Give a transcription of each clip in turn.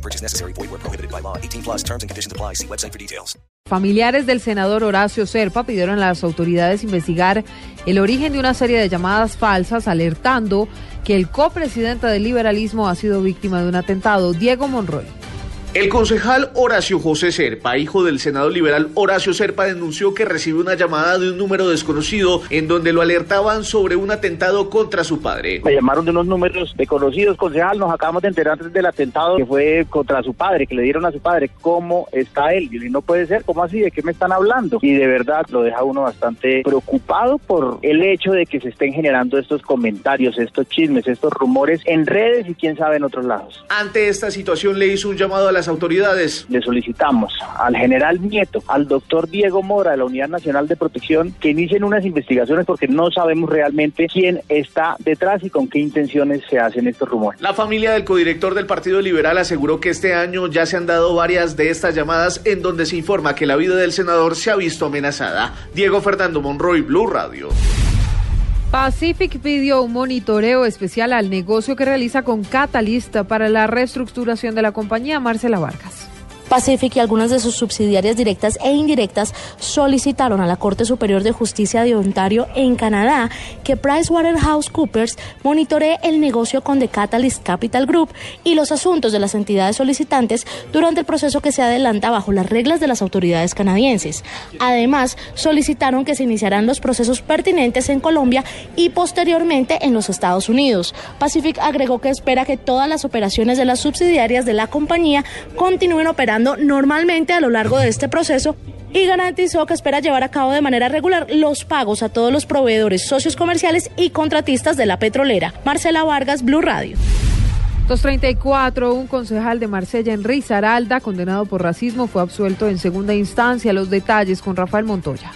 No purchase necessary. Void where prohibited by law. 18 plus terms and conditions apply. See website for details. Familiares del senador Horacio Serpa pidieron a las autoridades investigar el origen de una serie de llamadas falsas alertando que el copresidente del liberalismo ha sido víctima de un atentado, Diego Monroy. El concejal Horacio José Serpa, hijo del senador liberal Horacio Serpa, denunció que recibió una llamada de un número desconocido en donde lo alertaban sobre un atentado contra su padre. Me llamaron de unos números desconocidos, concejal, nos acabamos de enterar del atentado que fue contra su padre, que le dieron a su padre. ¿Cómo está él? Y no puede ser, ¿cómo así? ¿De qué me están hablando? Y de verdad lo deja uno bastante preocupado por el hecho de que se estén generando estos comentarios, estos chismes, estos rumores en redes y quién sabe en otros lados. Ante esta situación le hizo un llamado a la autoridades. Le solicitamos al general Nieto, al doctor Diego Mora de la Unidad Nacional de Protección que inicien unas investigaciones porque no sabemos realmente quién está detrás y con qué intenciones se hacen estos rumores. La familia del codirector del Partido Liberal aseguró que este año ya se han dado varias de estas llamadas en donde se informa que la vida del senador se ha visto amenazada. Diego Fernando Monroy, Blue Radio. Pacific pidió un monitoreo especial al negocio que realiza con Catalyst para la reestructuración de la compañía Marcela Vargas. Pacific y algunas de sus subsidiarias directas e indirectas solicitaron a la Corte Superior de Justicia de Ontario en Canadá que PricewaterhouseCoopers monitoree el negocio con The Catalyst Capital Group y los asuntos de las entidades solicitantes durante el proceso que se adelanta bajo las reglas de las autoridades canadienses. Además, solicitaron que se iniciaran los procesos pertinentes en Colombia y posteriormente en los Estados Unidos. Pacific agregó que espera que todas las operaciones de las subsidiarias de la compañía continúen operando normalmente a lo largo de este proceso y garantizó que espera llevar a cabo de manera regular los pagos a todos los proveedores, socios comerciales y contratistas de la petrolera. Marcela Vargas, Blue Radio. 234, un concejal de Marsella en Risaralda, condenado por racismo, fue absuelto en segunda instancia. Los detalles con Rafael Montoya.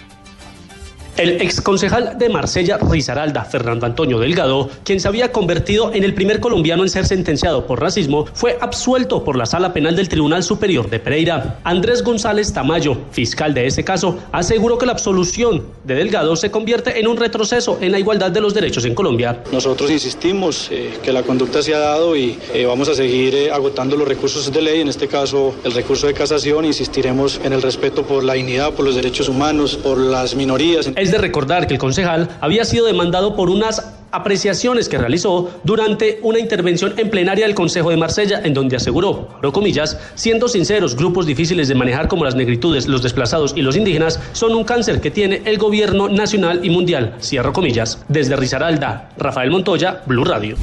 El exconcejal de Marsella, Risaralda, Fernando Antonio Delgado, quien se había convertido en el primer colombiano en ser sentenciado por racismo, fue absuelto por la Sala Penal del Tribunal Superior de Pereira. Andrés González Tamayo, fiscal de ese caso, aseguró que la absolución de Delgado se convierte en un retroceso en la igualdad de los derechos en Colombia. Nosotros insistimos eh, que la conducta se ha dado y eh, vamos a seguir eh, agotando los recursos de ley, en este caso el recurso de casación, insistiremos en el respeto por la dignidad, por los derechos humanos, por las minorías. Es de recordar que el concejal había sido demandado por unas apreciaciones que realizó durante una intervención en plenaria del Consejo de Marsella, en donde aseguró, abro comillas, siendo sinceros, grupos difíciles de manejar como las negritudes, los desplazados y los indígenas son un cáncer que tiene el gobierno nacional y mundial, cierro comillas. Desde Risaralda, Rafael Montoya, Blue Radio.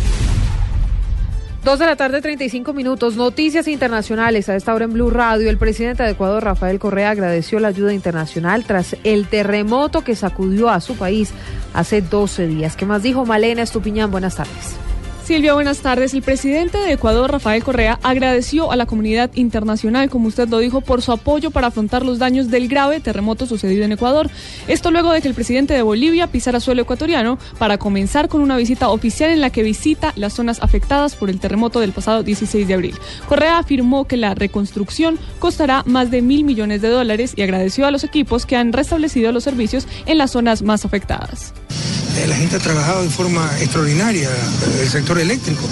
Dos de la tarde, 35 minutos. Noticias internacionales. A esta hora en Blue Radio, el presidente de Ecuador, Rafael Correa, agradeció la ayuda internacional tras el terremoto que sacudió a su país hace 12 días. ¿Qué más dijo Malena Estupiñán? Buenas tardes. Silvia, buenas tardes. El presidente de Ecuador, Rafael Correa, agradeció a la comunidad internacional, como usted lo dijo, por su apoyo para afrontar los daños del grave terremoto sucedido en Ecuador. Esto luego de que el presidente de Bolivia pisara suelo ecuatoriano para comenzar con una visita oficial en la que visita las zonas afectadas por el terremoto del pasado 16 de abril. Correa afirmó que la reconstrucción costará más de mil millones de dólares y agradeció a los equipos que han restablecido los servicios en las zonas más afectadas. Eh, la gente ha trabajado de forma extraordinaria, el sector eléctrico.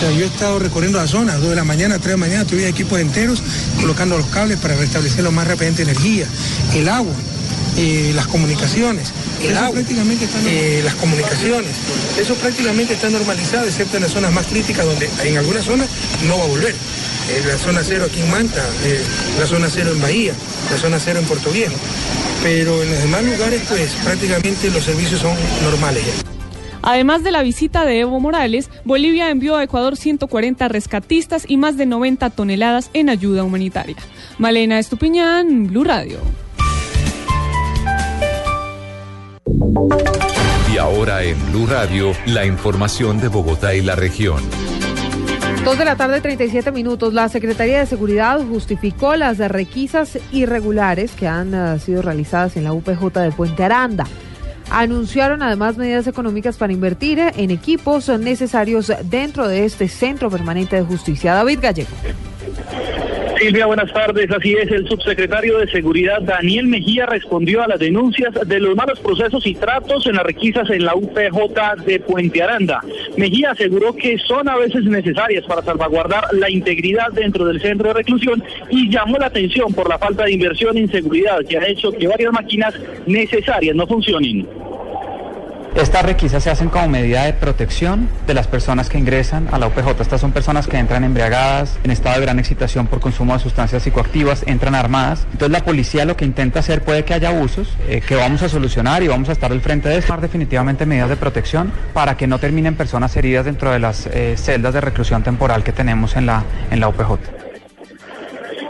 yo he estado recorriendo la zona, 2 de la mañana, 3 de la mañana, tuve equipos enteros colocando los cables para restablecer lo más rápidamente energía, el agua. Eh, las comunicaciones. El agua, prácticamente está eh, las comunicaciones. Eso prácticamente está normalizado, excepto en las zonas más críticas donde en algunas zonas no va a volver. la zona cero aquí en Manta, la zona cero en Bahía, la zona cero en Puerto Viejo pero en los demás lugares pues prácticamente los servicios son normales. Además de la visita de Evo Morales, Bolivia envió a Ecuador 140 rescatistas y más de 90 toneladas en ayuda humanitaria. Malena Estupiñán, Blue Radio. Y ahora en Blue Radio, la información de Bogotá y la región. Dos de la tarde, 37 minutos. La Secretaría de Seguridad justificó las requisas irregulares que han uh, sido realizadas en la UPJ de Puente Aranda. Anunciaron además medidas económicas para invertir en equipos necesarios dentro de este centro permanente de justicia. David Gallego. Silvia, buenas tardes. Así es, el subsecretario de Seguridad Daniel Mejía respondió a las denuncias de los malos procesos y tratos en las requisas en la UPJ de Puente Aranda. Mejía aseguró que son a veces necesarias para salvaguardar la integridad dentro del centro de reclusión y llamó la atención por la falta de inversión en seguridad que ha hecho que varias máquinas necesarias no funcionen. Estas requisas se hacen como medida de protección de las personas que ingresan a la UPJ. Estas son personas que entran embriagadas, en estado de gran excitación por consumo de sustancias psicoactivas, entran armadas. Entonces la policía lo que intenta hacer puede que haya abusos, eh, que vamos a solucionar y vamos a estar al frente de esto. Definitivamente medidas de protección para que no terminen personas heridas dentro de las eh, celdas de reclusión temporal que tenemos en la, en la UPJ.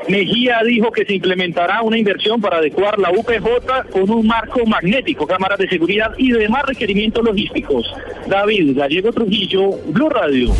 Mejía dijo que se implementará una inversión para adecuar la UPJ con un marco magnético, cámaras de seguridad y demás requerimientos logísticos. David Gallego Trujillo, Blue Radio.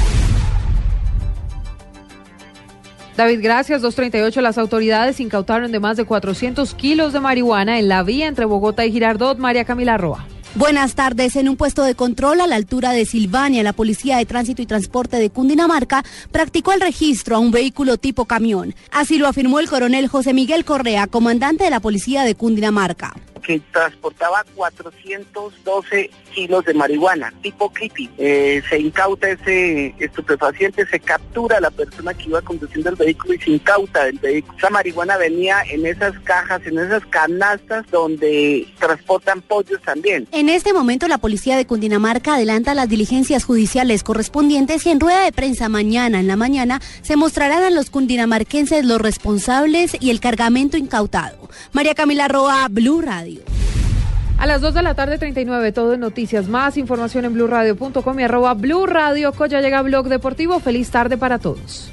David, gracias. 238. Las autoridades incautaron de más de 400 kilos de marihuana en la vía entre Bogotá y Girardot. María Camila Roa. Buenas tardes. En un puesto de control a la altura de Silvania, la Policía de Tránsito y Transporte de Cundinamarca practicó el registro a un vehículo tipo camión. Así lo afirmó el coronel José Miguel Correa, comandante de la Policía de Cundinamarca que transportaba 412 kilos de marihuana, tipo creepy. Eh, se incauta ese estupefaciente, se captura a la persona que iba conduciendo el vehículo y se incauta del vehículo. Esa marihuana venía en esas cajas, en esas canastas donde transportan pollos también. En este momento la policía de Cundinamarca adelanta las diligencias judiciales correspondientes y en rueda de prensa mañana en la mañana se mostrarán a los cundinamarquenses los responsables y el cargamento incautado. María Camila Roa, Blue Radio. A las 2 de la tarde, 39, todo en noticias. Más información en blurradio.com y arroba Blue Radio. Coya llega Blog Deportivo. Feliz tarde para todos.